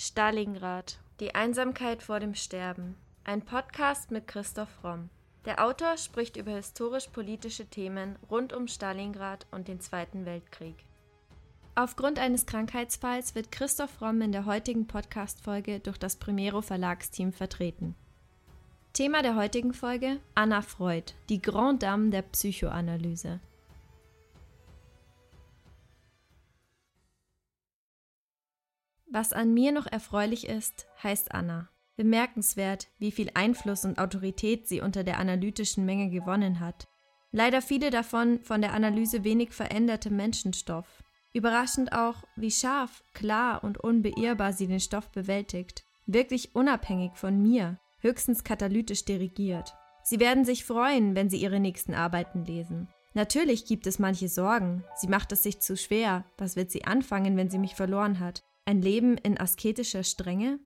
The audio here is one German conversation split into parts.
Stalingrad. Die Einsamkeit vor dem Sterben. Ein Podcast mit Christoph Romm. Der Autor spricht über historisch-politische Themen rund um Stalingrad und den Zweiten Weltkrieg. Aufgrund eines Krankheitsfalls wird Christoph Romm in der heutigen Podcast-Folge durch das Primero Verlagsteam vertreten. Thema der heutigen Folge: Anna Freud, die Grand Dame der Psychoanalyse. Was an mir noch erfreulich ist, heißt Anna. Bemerkenswert, wie viel Einfluss und Autorität sie unter der analytischen Menge gewonnen hat. Leider viele davon von der Analyse wenig veränderte Menschenstoff. Überraschend auch, wie scharf, klar und unbeirrbar sie den Stoff bewältigt. Wirklich unabhängig von mir, höchstens katalytisch dirigiert. Sie werden sich freuen, wenn Sie Ihre nächsten Arbeiten lesen. Natürlich gibt es manche Sorgen. Sie macht es sich zu schwer. Was wird sie anfangen, wenn sie mich verloren hat? Ein Leben in asketischer Strenge?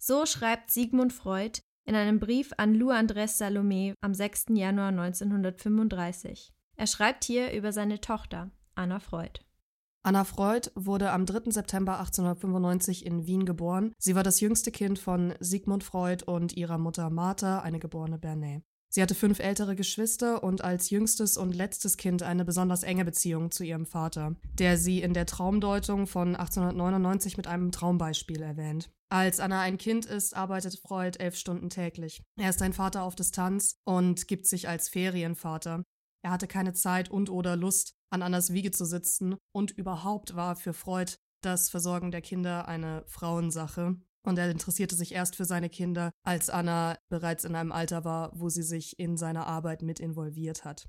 So schreibt Sigmund Freud in einem Brief an Lou Andrés Salomé am 6. Januar 1935. Er schreibt hier über seine Tochter, Anna Freud. Anna Freud wurde am 3. September 1895 in Wien geboren. Sie war das jüngste Kind von Sigmund Freud und ihrer Mutter Martha, eine geborene Bernet. Sie hatte fünf ältere Geschwister und als jüngstes und letztes Kind eine besonders enge Beziehung zu ihrem Vater, der sie in der Traumdeutung von 1899 mit einem Traumbeispiel erwähnt. Als Anna ein Kind ist, arbeitet Freud elf Stunden täglich. Er ist ein Vater auf Distanz und gibt sich als Ferienvater. Er hatte keine Zeit und oder Lust, an Annas Wiege zu sitzen und überhaupt war für Freud das Versorgen der Kinder eine Frauensache. Und er interessierte sich erst für seine Kinder, als Anna bereits in einem Alter war, wo sie sich in seine Arbeit mit involviert hat.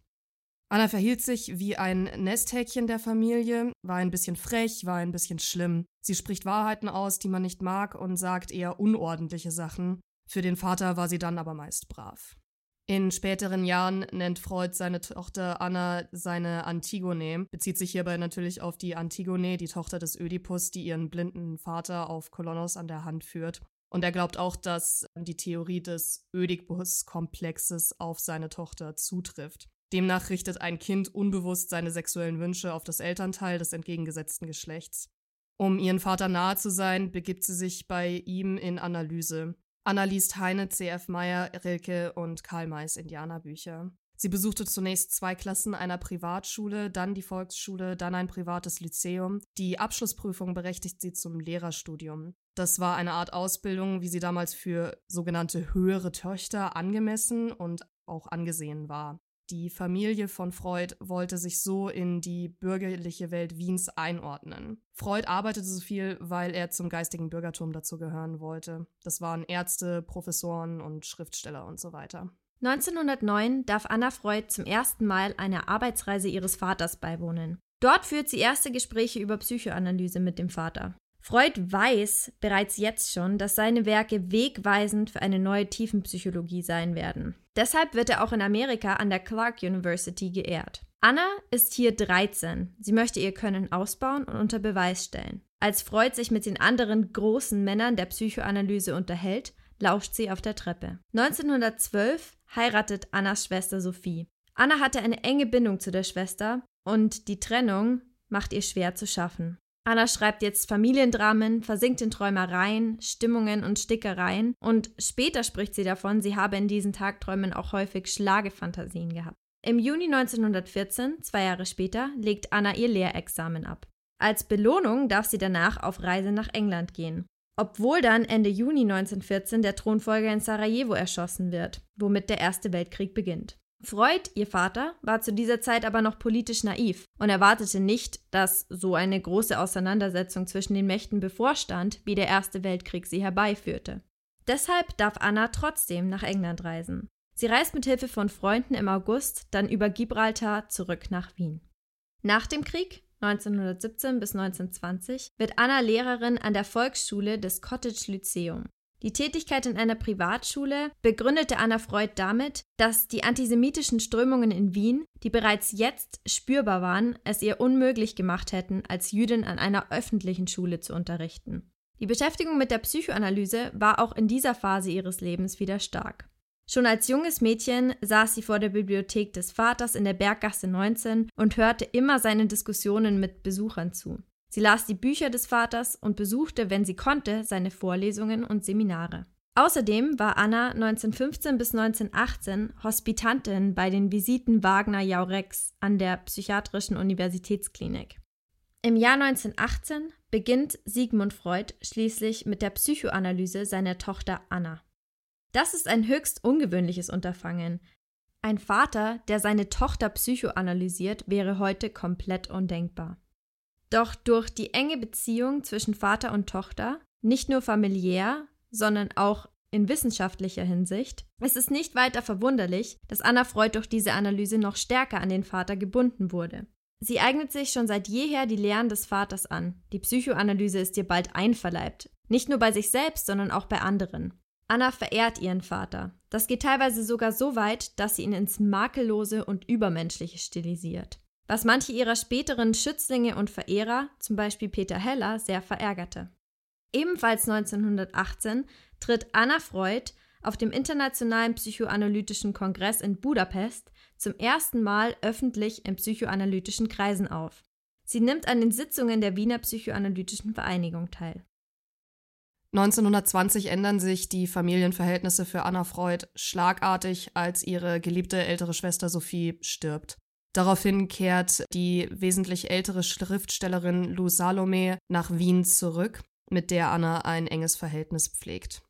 Anna verhielt sich wie ein Nesthäkchen der Familie, war ein bisschen frech, war ein bisschen schlimm. Sie spricht Wahrheiten aus, die man nicht mag, und sagt eher unordentliche Sachen. Für den Vater war sie dann aber meist brav. In späteren Jahren nennt Freud seine Tochter Anna seine Antigone, bezieht sich hierbei natürlich auf die Antigone, die Tochter des Ödipus, die ihren blinden Vater auf Kolonos an der Hand führt. Und er glaubt auch, dass die Theorie des Ödipus-Komplexes auf seine Tochter zutrifft. Demnach richtet ein Kind unbewusst seine sexuellen Wünsche auf das Elternteil des entgegengesetzten Geschlechts. Um ihren Vater nahe zu sein, begibt sie sich bei ihm in Analyse. Anna liest Heine, C.F. Meyer, Rilke und Karl Mays Indianerbücher. Sie besuchte zunächst zwei Klassen einer Privatschule, dann die Volksschule, dann ein privates Lyzeum. Die Abschlussprüfung berechtigt sie zum Lehrerstudium. Das war eine Art Ausbildung, wie sie damals für sogenannte höhere Töchter angemessen und auch angesehen war. Die Familie von Freud wollte sich so in die bürgerliche Welt Wiens einordnen. Freud arbeitete so viel, weil er zum geistigen Bürgertum dazugehören wollte. Das waren Ärzte, Professoren und Schriftsteller und so weiter. 1909 darf Anna Freud zum ersten Mal einer Arbeitsreise ihres Vaters beiwohnen. Dort führt sie erste Gespräche über Psychoanalyse mit dem Vater. Freud weiß bereits jetzt schon, dass seine Werke wegweisend für eine neue Tiefenpsychologie sein werden. Deshalb wird er auch in Amerika an der Clark University geehrt. Anna ist hier 13. Sie möchte ihr Können ausbauen und unter Beweis stellen. Als Freud sich mit den anderen großen Männern der Psychoanalyse unterhält, lauscht sie auf der Treppe. 1912 heiratet Annas Schwester Sophie. Anna hatte eine enge Bindung zu der Schwester und die Trennung macht ihr schwer zu schaffen. Anna schreibt jetzt Familiendramen, versinkt in Träumereien, Stimmungen und Stickereien und später spricht sie davon, sie habe in diesen Tagträumen auch häufig Schlagefantasien gehabt. Im Juni 1914, zwei Jahre später, legt Anna ihr Lehrexamen ab. Als Belohnung darf sie danach auf Reise nach England gehen. Obwohl dann Ende Juni 1914 der Thronfolger in Sarajevo erschossen wird, womit der Erste Weltkrieg beginnt. Freud, ihr Vater, war zu dieser Zeit aber noch politisch naiv und erwartete nicht, dass so eine große Auseinandersetzung zwischen den Mächten bevorstand, wie der Erste Weltkrieg sie herbeiführte. Deshalb darf Anna trotzdem nach England reisen. Sie reist mit Hilfe von Freunden im August dann über Gibraltar zurück nach Wien. Nach dem Krieg 1917 bis 1920 wird Anna Lehrerin an der Volksschule des Cottage Lyceum. Die Tätigkeit in einer Privatschule begründete Anna Freud damit, dass die antisemitischen Strömungen in Wien, die bereits jetzt spürbar waren, es ihr unmöglich gemacht hätten, als Jüdin an einer öffentlichen Schule zu unterrichten. Die Beschäftigung mit der Psychoanalyse war auch in dieser Phase ihres Lebens wieder stark. Schon als junges Mädchen saß sie vor der Bibliothek des Vaters in der Berggasse 19 und hörte immer seinen Diskussionen mit Besuchern zu. Sie las die Bücher des Vaters und besuchte, wenn sie konnte, seine Vorlesungen und Seminare. Außerdem war Anna 1915 bis 1918 Hospitantin bei den Visiten Wagner Jaurex an der Psychiatrischen Universitätsklinik. Im Jahr 1918 beginnt Sigmund Freud schließlich mit der Psychoanalyse seiner Tochter Anna. Das ist ein höchst ungewöhnliches Unterfangen. Ein Vater, der seine Tochter psychoanalysiert, wäre heute komplett undenkbar. Doch durch die enge Beziehung zwischen Vater und Tochter, nicht nur familiär, sondern auch in wissenschaftlicher Hinsicht, ist es nicht weiter verwunderlich, dass Anna Freud durch diese Analyse noch stärker an den Vater gebunden wurde. Sie eignet sich schon seit jeher die Lehren des Vaters an. Die Psychoanalyse ist ihr bald einverleibt. Nicht nur bei sich selbst, sondern auch bei anderen. Anna verehrt ihren Vater. Das geht teilweise sogar so weit, dass sie ihn ins Makellose und Übermenschliche stilisiert. Was manche ihrer späteren Schützlinge und Verehrer, zum Beispiel Peter Heller, sehr verärgerte. Ebenfalls 1918 tritt Anna Freud auf dem Internationalen Psychoanalytischen Kongress in Budapest zum ersten Mal öffentlich in psychoanalytischen Kreisen auf. Sie nimmt an den Sitzungen der Wiener Psychoanalytischen Vereinigung teil. 1920 ändern sich die Familienverhältnisse für Anna Freud schlagartig, als ihre geliebte ältere Schwester Sophie stirbt. Daraufhin kehrt die wesentlich ältere Schriftstellerin Lou Salome nach Wien zurück, mit der Anna ein enges Verhältnis pflegt.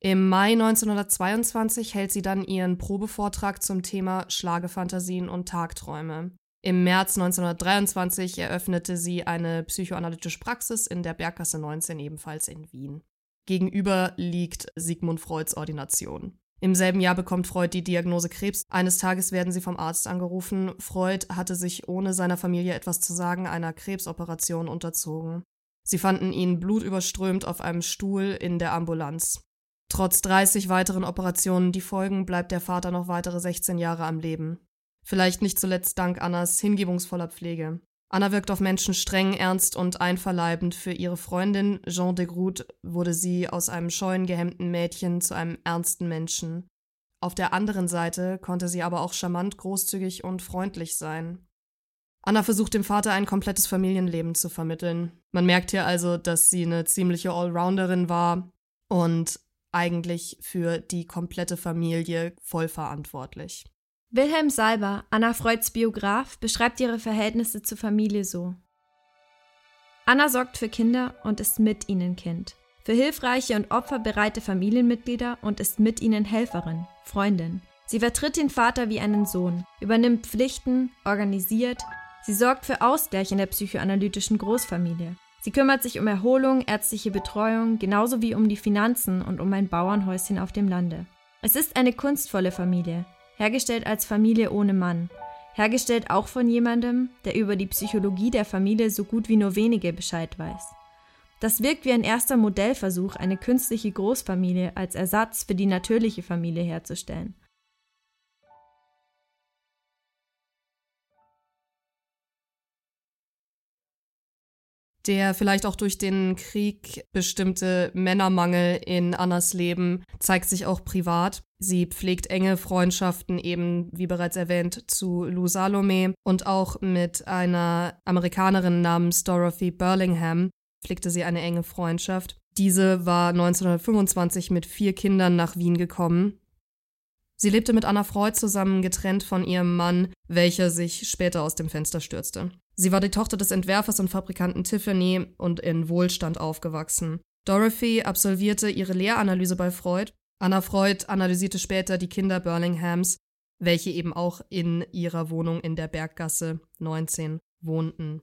Im Mai 1922 hält sie dann ihren Probevortrag zum Thema Schlagefantasien und Tagträume. Im März 1923 eröffnete sie eine psychoanalytische Praxis in der Berggasse 19 ebenfalls in Wien. Gegenüber liegt Sigmund Freuds Ordination. Im selben Jahr bekommt Freud die Diagnose Krebs. Eines Tages werden sie vom Arzt angerufen. Freud hatte sich ohne seiner Familie etwas zu sagen einer Krebsoperation unterzogen. Sie fanden ihn blutüberströmt auf einem Stuhl in der Ambulanz. Trotz 30 weiteren Operationen, die folgen, bleibt der Vater noch weitere 16 Jahre am Leben. Vielleicht nicht zuletzt dank Annas hingebungsvoller Pflege. Anna wirkt auf Menschen streng, ernst und einverleibend. Für ihre Freundin Jean de Groot wurde sie aus einem scheuen, gehemmten Mädchen zu einem ernsten Menschen. Auf der anderen Seite konnte sie aber auch charmant, großzügig und freundlich sein. Anna versucht dem Vater ein komplettes Familienleben zu vermitteln. Man merkt hier also, dass sie eine ziemliche Allrounderin war und eigentlich für die komplette Familie voll verantwortlich. Wilhelm Salber, Anna Freuds Biograf, beschreibt ihre Verhältnisse zur Familie so. Anna sorgt für Kinder und ist mit ihnen Kind, für hilfreiche und opferbereite Familienmitglieder und ist mit ihnen Helferin, Freundin. Sie vertritt den Vater wie einen Sohn, übernimmt Pflichten, organisiert, sie sorgt für Ausgleich in der psychoanalytischen Großfamilie. Sie kümmert sich um Erholung, ärztliche Betreuung, genauso wie um die Finanzen und um ein Bauernhäuschen auf dem Lande. Es ist eine kunstvolle Familie, hergestellt als Familie ohne Mann, hergestellt auch von jemandem, der über die Psychologie der Familie so gut wie nur wenige Bescheid weiß. Das wirkt wie ein erster Modellversuch, eine künstliche Großfamilie als Ersatz für die natürliche Familie herzustellen. Der vielleicht auch durch den Krieg bestimmte Männermangel in Annas Leben zeigt sich auch privat. Sie pflegt enge Freundschaften eben, wie bereits erwähnt, zu Lou Salome und auch mit einer Amerikanerin namens Dorothy Burlingham pflegte sie eine enge Freundschaft. Diese war 1925 mit vier Kindern nach Wien gekommen. Sie lebte mit Anna Freud zusammen, getrennt von ihrem Mann, welcher sich später aus dem Fenster stürzte. Sie war die Tochter des Entwerfers und Fabrikanten Tiffany und in Wohlstand aufgewachsen. Dorothy absolvierte ihre Lehranalyse bei Freud. Anna Freud analysierte später die Kinder Burlinghams, welche eben auch in ihrer Wohnung in der Berggasse 19 wohnten.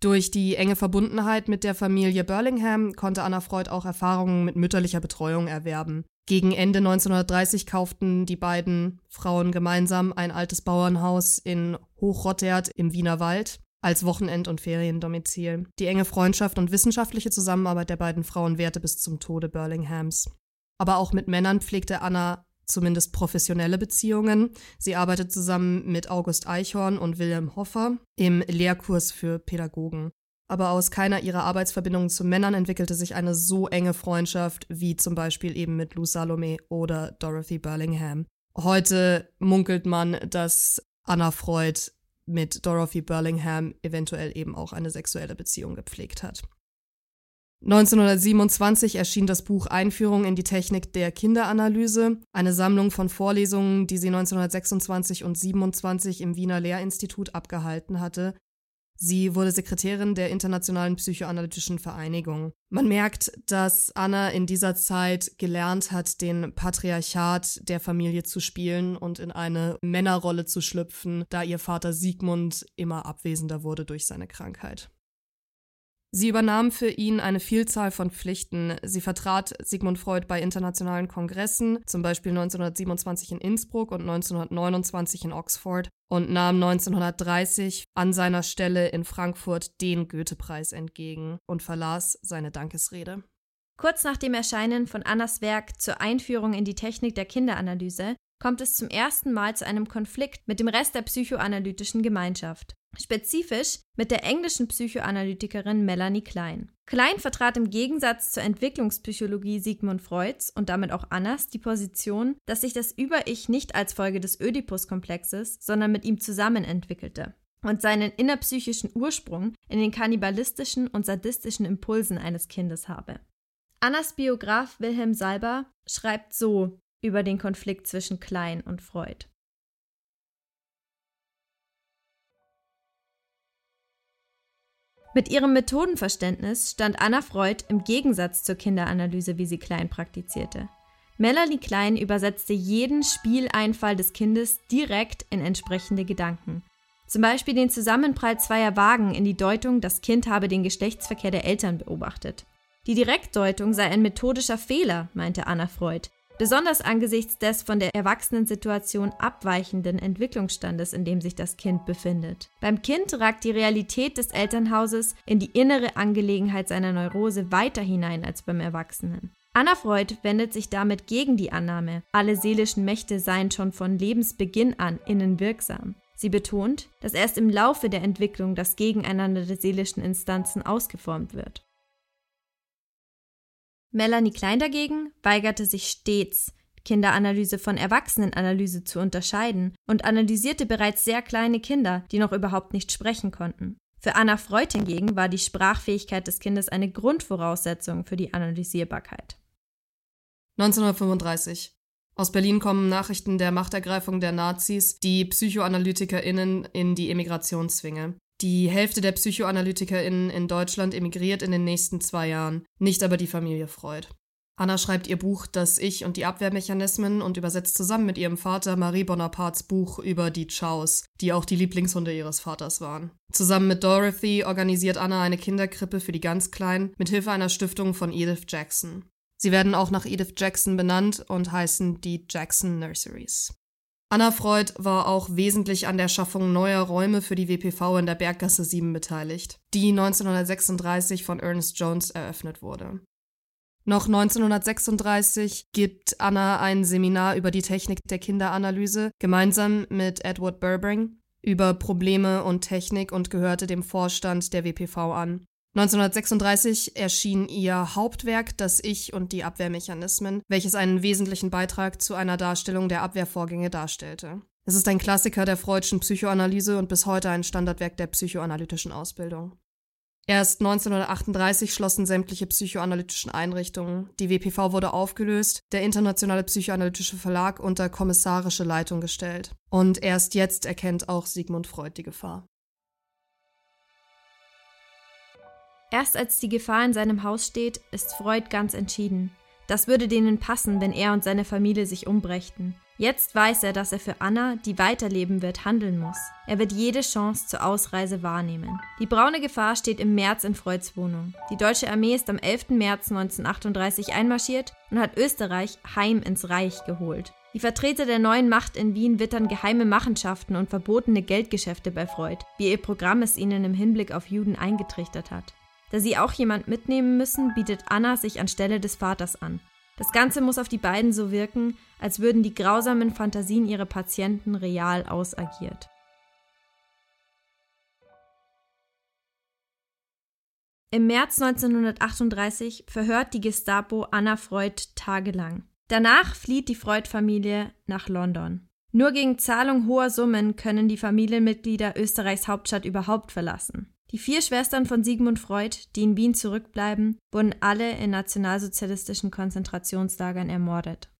Durch die enge Verbundenheit mit der Familie Burlingham konnte Anna Freud auch Erfahrungen mit mütterlicher Betreuung erwerben. Gegen Ende 1930 kauften die beiden Frauen gemeinsam ein altes Bauernhaus in Hochrottert im Wiener Wald als Wochenend- und Feriendomizil. Die enge Freundschaft und wissenschaftliche Zusammenarbeit der beiden Frauen währte bis zum Tode Burlinghams. Aber auch mit Männern pflegte Anna zumindest professionelle Beziehungen. Sie arbeitet zusammen mit August Eichhorn und Wilhelm Hoffer im Lehrkurs für Pädagogen. Aber aus keiner ihrer Arbeitsverbindungen zu Männern entwickelte sich eine so enge Freundschaft wie zum Beispiel eben mit Lou Salome oder Dorothy Burlingham. Heute munkelt man, dass Anna Freud mit Dorothy Burlingham eventuell eben auch eine sexuelle Beziehung gepflegt hat. 1927 erschien das Buch Einführung in die Technik der Kinderanalyse, eine Sammlung von Vorlesungen, die sie 1926 und 27 im Wiener Lehrinstitut abgehalten hatte. Sie wurde Sekretärin der Internationalen Psychoanalytischen Vereinigung. Man merkt, dass Anna in dieser Zeit gelernt hat, den Patriarchat der Familie zu spielen und in eine Männerrolle zu schlüpfen, da ihr Vater Sigmund immer abwesender wurde durch seine Krankheit. Sie übernahm für ihn eine Vielzahl von Pflichten. Sie vertrat Sigmund Freud bei internationalen Kongressen, zum Beispiel 1927 in Innsbruck und 1929 in Oxford, und nahm 1930 an seiner Stelle in Frankfurt den Goethe-Preis entgegen und verlas seine Dankesrede. Kurz nach dem Erscheinen von Annas Werk zur Einführung in die Technik der Kinderanalyse kommt es zum ersten Mal zu einem Konflikt mit dem Rest der psychoanalytischen Gemeinschaft. Spezifisch mit der englischen Psychoanalytikerin Melanie Klein. Klein vertrat im Gegensatz zur Entwicklungspsychologie Sigmund Freuds und damit auch Annas die Position, dass sich das Über-Ich nicht als Folge des Ödipus-Komplexes, sondern mit ihm zusammen entwickelte und seinen innerpsychischen Ursprung in den kannibalistischen und sadistischen Impulsen eines Kindes habe. Annas Biograf Wilhelm Salber schreibt so über den Konflikt zwischen Klein und Freud. Mit ihrem Methodenverständnis stand Anna Freud im Gegensatz zur Kinderanalyse, wie sie Klein praktizierte. Melanie Klein übersetzte jeden Spieleinfall des Kindes direkt in entsprechende Gedanken. Zum Beispiel den Zusammenprall zweier Wagen in die Deutung, das Kind habe den Geschlechtsverkehr der Eltern beobachtet. Die Direktdeutung sei ein methodischer Fehler, meinte Anna Freud, besonders angesichts des von der Erwachsenensituation abweichenden Entwicklungsstandes, in dem sich das Kind befindet. Beim Kind ragt die Realität des Elternhauses in die innere Angelegenheit seiner Neurose weiter hinein als beim Erwachsenen. Anna Freud wendet sich damit gegen die Annahme, alle seelischen Mächte seien schon von Lebensbeginn an innen wirksam. Sie betont, dass erst im Laufe der Entwicklung das Gegeneinander der seelischen Instanzen ausgeformt wird. Melanie Klein dagegen weigerte sich stets, Kinderanalyse von Erwachsenenanalyse zu unterscheiden und analysierte bereits sehr kleine Kinder, die noch überhaupt nicht sprechen konnten. Für Anna Freud hingegen war die Sprachfähigkeit des Kindes eine Grundvoraussetzung für die Analysierbarkeit. 1935. Aus Berlin kommen Nachrichten der Machtergreifung der Nazis, die PsychoanalytikerInnen in die Emigration zwinge. Die Hälfte der PsychoanalytikerInnen in Deutschland emigriert in den nächsten zwei Jahren, nicht aber die Familie Freud. Anna schreibt ihr Buch Das Ich und die Abwehrmechanismen und übersetzt zusammen mit ihrem Vater Marie Bonapartes Buch über die Chows, die auch die Lieblingshunde ihres Vaters waren. Zusammen mit Dorothy organisiert Anna eine Kinderkrippe für die ganz Kleinen mit Hilfe einer Stiftung von Edith Jackson. Sie werden auch nach Edith Jackson benannt und heißen die Jackson Nurseries. Anna Freud war auch wesentlich an der Schaffung neuer Räume für die WPV in der Berggasse 7 beteiligt, die 1936 von Ernest Jones eröffnet wurde. Noch 1936 gibt Anna ein Seminar über die Technik der Kinderanalyse gemeinsam mit Edward Burbring über Probleme und Technik und gehörte dem Vorstand der WPV an. 1936 erschien ihr Hauptwerk Das Ich und die Abwehrmechanismen, welches einen wesentlichen Beitrag zu einer Darstellung der Abwehrvorgänge darstellte. Es ist ein Klassiker der freudschen Psychoanalyse und bis heute ein Standardwerk der psychoanalytischen Ausbildung. Erst 1938 schlossen sämtliche psychoanalytischen Einrichtungen. Die WPV wurde aufgelöst, der Internationale Psychoanalytische Verlag unter kommissarische Leitung gestellt. Und erst jetzt erkennt auch Sigmund Freud die Gefahr. Erst als die Gefahr in seinem Haus steht, ist Freud ganz entschieden. Das würde denen passen, wenn er und seine Familie sich umbrächten. Jetzt weiß er, dass er für Anna, die weiterleben wird, handeln muss. Er wird jede Chance zur Ausreise wahrnehmen. Die braune Gefahr steht im März in Freuds Wohnung. Die deutsche Armee ist am 11. März 1938 einmarschiert und hat Österreich heim ins Reich geholt. Die Vertreter der neuen Macht in Wien wittern geheime Machenschaften und verbotene Geldgeschäfte bei Freud, wie ihr Programm es ihnen im Hinblick auf Juden eingetrichtert hat. Da sie auch jemand mitnehmen müssen, bietet Anna sich anstelle des Vaters an. Das Ganze muss auf die beiden so wirken, als würden die grausamen Fantasien ihrer Patienten real ausagiert. Im März 1938 verhört die Gestapo Anna Freud tagelang. Danach flieht die Freud-Familie nach London. Nur gegen Zahlung hoher Summen können die Familienmitglieder Österreichs Hauptstadt überhaupt verlassen. Die vier Schwestern von Sigmund Freud, die in Wien zurückbleiben, wurden alle in nationalsozialistischen Konzentrationslagern ermordet.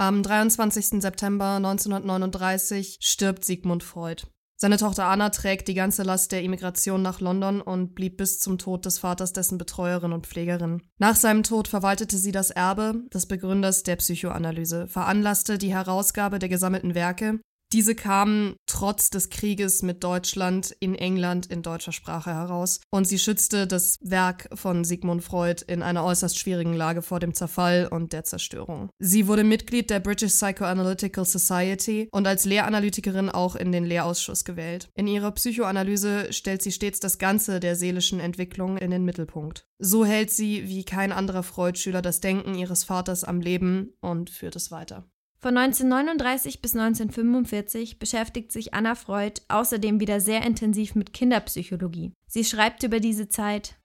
Am 23. September 1939 stirbt Sigmund Freud. Seine Tochter Anna trägt die ganze Last der Immigration nach London und blieb bis zum Tod des Vaters dessen Betreuerin und Pflegerin. Nach seinem Tod verwaltete sie das Erbe des Begründers der Psychoanalyse, veranlasste die Herausgabe der gesammelten Werke diese kamen trotz des Krieges mit Deutschland in England in deutscher Sprache heraus und sie schützte das Werk von Sigmund Freud in einer äußerst schwierigen Lage vor dem Zerfall und der Zerstörung. Sie wurde Mitglied der British Psychoanalytical Society und als Lehranalytikerin auch in den Lehrausschuss gewählt. In ihrer Psychoanalyse stellt sie stets das Ganze der seelischen Entwicklung in den Mittelpunkt. So hält sie wie kein anderer Freud-Schüler das Denken ihres Vaters am Leben und führt es weiter. Von 1939 bis 1945 beschäftigt sich Anna Freud außerdem wieder sehr intensiv mit Kinderpsychologie. Sie schreibt über diese Zeit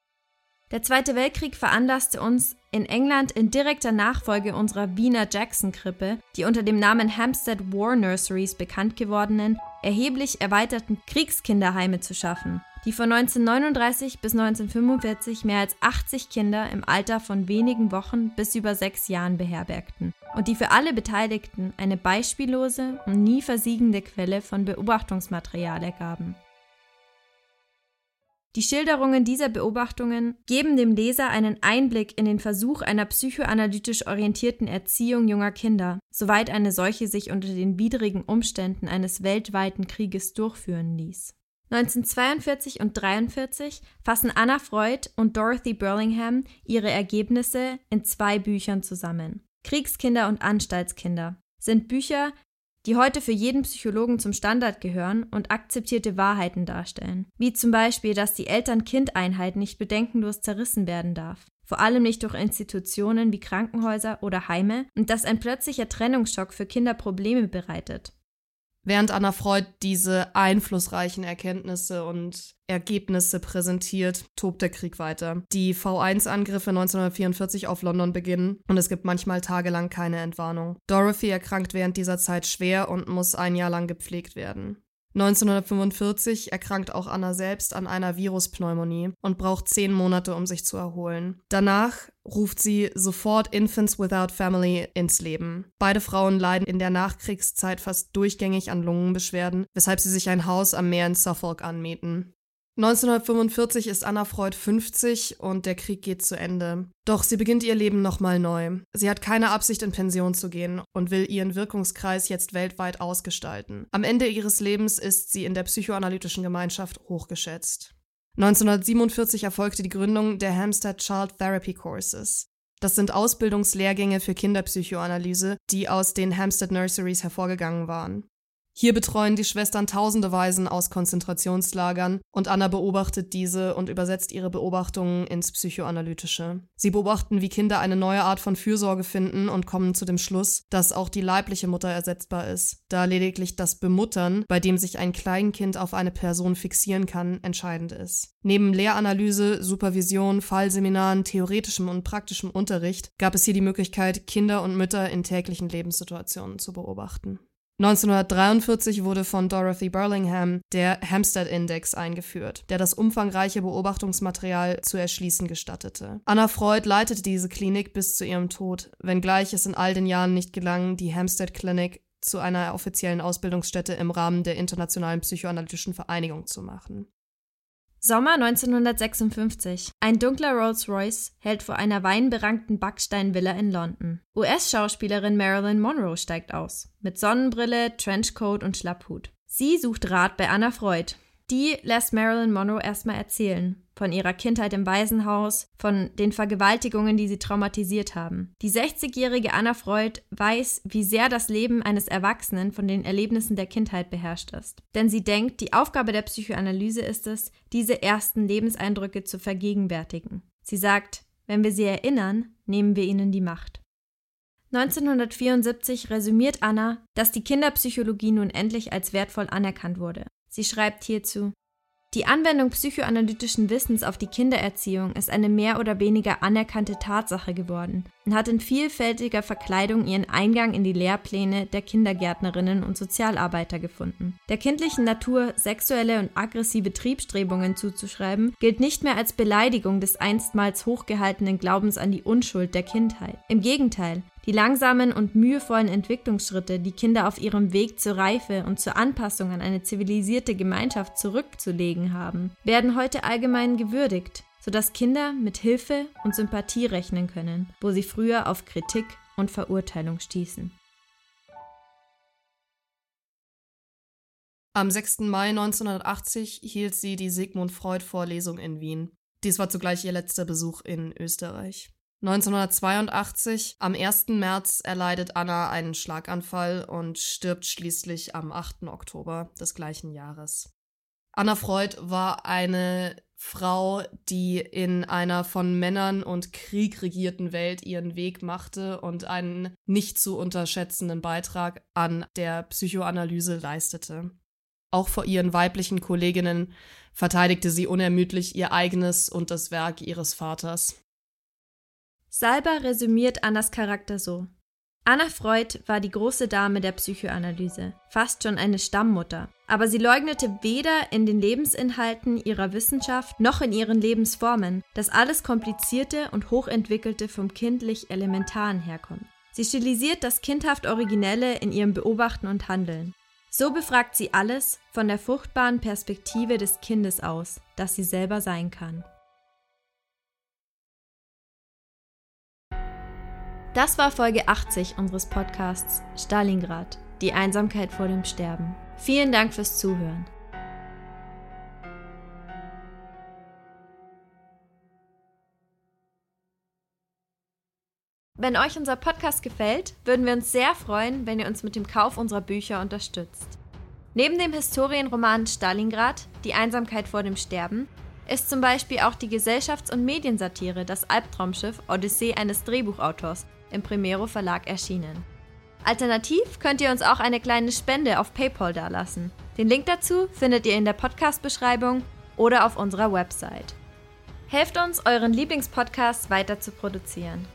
Der Zweite Weltkrieg veranlasste uns, in England in direkter Nachfolge unserer Wiener Jackson-Krippe, die unter dem Namen Hampstead War Nurseries bekannt gewordenen, erheblich erweiterten Kriegskinderheime zu schaffen – die von 1939 bis 1945 mehr als 80 Kinder im Alter von wenigen Wochen bis über sechs Jahren beherbergten und die für alle Beteiligten eine beispiellose und nie versiegende Quelle von Beobachtungsmaterial ergaben. Die Schilderungen dieser Beobachtungen geben dem Leser einen Einblick in den Versuch einer psychoanalytisch orientierten Erziehung junger Kinder, soweit eine solche sich unter den widrigen Umständen eines weltweiten Krieges durchführen ließ. 1942 und 1943 fassen Anna Freud und Dorothy Burlingham ihre Ergebnisse in zwei Büchern zusammen. Kriegskinder und Anstaltskinder sind Bücher, die heute für jeden Psychologen zum Standard gehören und akzeptierte Wahrheiten darstellen, wie zum Beispiel, dass die Eltern-Kind-Einheit nicht bedenkenlos zerrissen werden darf, vor allem nicht durch Institutionen wie Krankenhäuser oder Heime, und dass ein plötzlicher Trennungsschock für Kinder Probleme bereitet. Während Anna Freud diese einflussreichen Erkenntnisse und Ergebnisse präsentiert, tobt der Krieg weiter. Die V1-Angriffe 1944 auf London beginnen und es gibt manchmal tagelang keine Entwarnung. Dorothy erkrankt während dieser Zeit schwer und muss ein Jahr lang gepflegt werden. 1945 erkrankt auch Anna selbst an einer Viruspneumonie und braucht zehn Monate, um sich zu erholen. Danach ruft sie sofort Infants Without Family ins Leben. Beide Frauen leiden in der Nachkriegszeit fast durchgängig an Lungenbeschwerden, weshalb sie sich ein Haus am Meer in Suffolk anmieten. 1945 ist Anna Freud 50 und der Krieg geht zu Ende. Doch sie beginnt ihr Leben nochmal neu. Sie hat keine Absicht, in Pension zu gehen und will ihren Wirkungskreis jetzt weltweit ausgestalten. Am Ende ihres Lebens ist sie in der psychoanalytischen Gemeinschaft hochgeschätzt. 1947 erfolgte die Gründung der Hampstead Child Therapy Courses. Das sind Ausbildungslehrgänge für Kinderpsychoanalyse, die aus den Hampstead Nurseries hervorgegangen waren. Hier betreuen die Schwestern tausende Waisen aus Konzentrationslagern und Anna beobachtet diese und übersetzt ihre Beobachtungen ins Psychoanalytische. Sie beobachten, wie Kinder eine neue Art von Fürsorge finden und kommen zu dem Schluss, dass auch die leibliche Mutter ersetzbar ist, da lediglich das Bemuttern, bei dem sich ein Kleinkind auf eine Person fixieren kann, entscheidend ist. Neben Lehranalyse, Supervision, Fallseminaren, theoretischem und praktischem Unterricht gab es hier die Möglichkeit, Kinder und Mütter in täglichen Lebenssituationen zu beobachten. 1943 wurde von Dorothy Burlingham der Hampstead Index eingeführt, der das umfangreiche Beobachtungsmaterial zu erschließen gestattete. Anna Freud leitete diese Klinik bis zu ihrem Tod, wenngleich es in all den Jahren nicht gelang, die Hampstead Clinic zu einer offiziellen Ausbildungsstätte im Rahmen der Internationalen Psychoanalytischen Vereinigung zu machen. Sommer 1956. Ein dunkler Rolls-Royce hält vor einer weinberankten Backsteinvilla in London. US-Schauspielerin Marilyn Monroe steigt aus. Mit Sonnenbrille, Trenchcoat und Schlapphut. Sie sucht Rat bei Anna Freud. Die lässt Marilyn Monroe erstmal erzählen von ihrer Kindheit im Waisenhaus, von den Vergewaltigungen, die sie traumatisiert haben. Die 60-jährige Anna Freud weiß, wie sehr das Leben eines Erwachsenen von den Erlebnissen der Kindheit beherrscht ist. Denn sie denkt, die Aufgabe der Psychoanalyse ist es, diese ersten Lebenseindrücke zu vergegenwärtigen. Sie sagt, wenn wir sie erinnern, nehmen wir ihnen die Macht. 1974 resümiert Anna, dass die Kinderpsychologie nun endlich als wertvoll anerkannt wurde. Sie schreibt hierzu Die Anwendung psychoanalytischen Wissens auf die Kindererziehung ist eine mehr oder weniger anerkannte Tatsache geworden und hat in vielfältiger Verkleidung ihren Eingang in die Lehrpläne der Kindergärtnerinnen und Sozialarbeiter gefunden. Der kindlichen Natur sexuelle und aggressive Triebstrebungen zuzuschreiben, gilt nicht mehr als Beleidigung des einstmals hochgehaltenen Glaubens an die Unschuld der Kindheit. Im Gegenteil, die langsamen und mühevollen Entwicklungsschritte, die Kinder auf ihrem Weg zur Reife und zur Anpassung an eine zivilisierte Gemeinschaft zurückzulegen haben, werden heute allgemein gewürdigt, sodass Kinder mit Hilfe und Sympathie rechnen können, wo sie früher auf Kritik und Verurteilung stießen. Am 6. Mai 1980 hielt sie die Sigmund Freud Vorlesung in Wien. Dies war zugleich ihr letzter Besuch in Österreich. 1982, am 1. März, erleidet Anna einen Schlaganfall und stirbt schließlich am 8. Oktober des gleichen Jahres. Anna Freud war eine Frau, die in einer von Männern und Krieg regierten Welt ihren Weg machte und einen nicht zu unterschätzenden Beitrag an der Psychoanalyse leistete. Auch vor ihren weiblichen Kolleginnen verteidigte sie unermüdlich ihr eigenes und das Werk ihres Vaters. Salber resümiert Annas Charakter so. Anna Freud war die große Dame der Psychoanalyse, fast schon eine Stammmutter. Aber sie leugnete weder in den Lebensinhalten ihrer Wissenschaft noch in ihren Lebensformen, dass alles Komplizierte und Hochentwickelte vom kindlich Elementaren herkommt. Sie stilisiert das kindhaft Originelle in ihrem Beobachten und Handeln. So befragt sie alles von der fruchtbaren Perspektive des Kindes aus, das sie selber sein kann. Das war Folge 80 unseres Podcasts Stalingrad, die Einsamkeit vor dem Sterben. Vielen Dank fürs Zuhören. Wenn euch unser Podcast gefällt, würden wir uns sehr freuen, wenn ihr uns mit dem Kauf unserer Bücher unterstützt. Neben dem Historienroman Stalingrad, Die Einsamkeit vor dem Sterben, ist zum Beispiel auch die Gesellschafts- und Mediensatire Das Albtraumschiff Odyssee eines Drehbuchautors im Primero Verlag erschienen. Alternativ könnt ihr uns auch eine kleine Spende auf PayPal dalassen. Den Link dazu findet ihr in der Podcast-Beschreibung oder auf unserer Website. Helft uns, euren Lieblingspodcast weiter zu produzieren.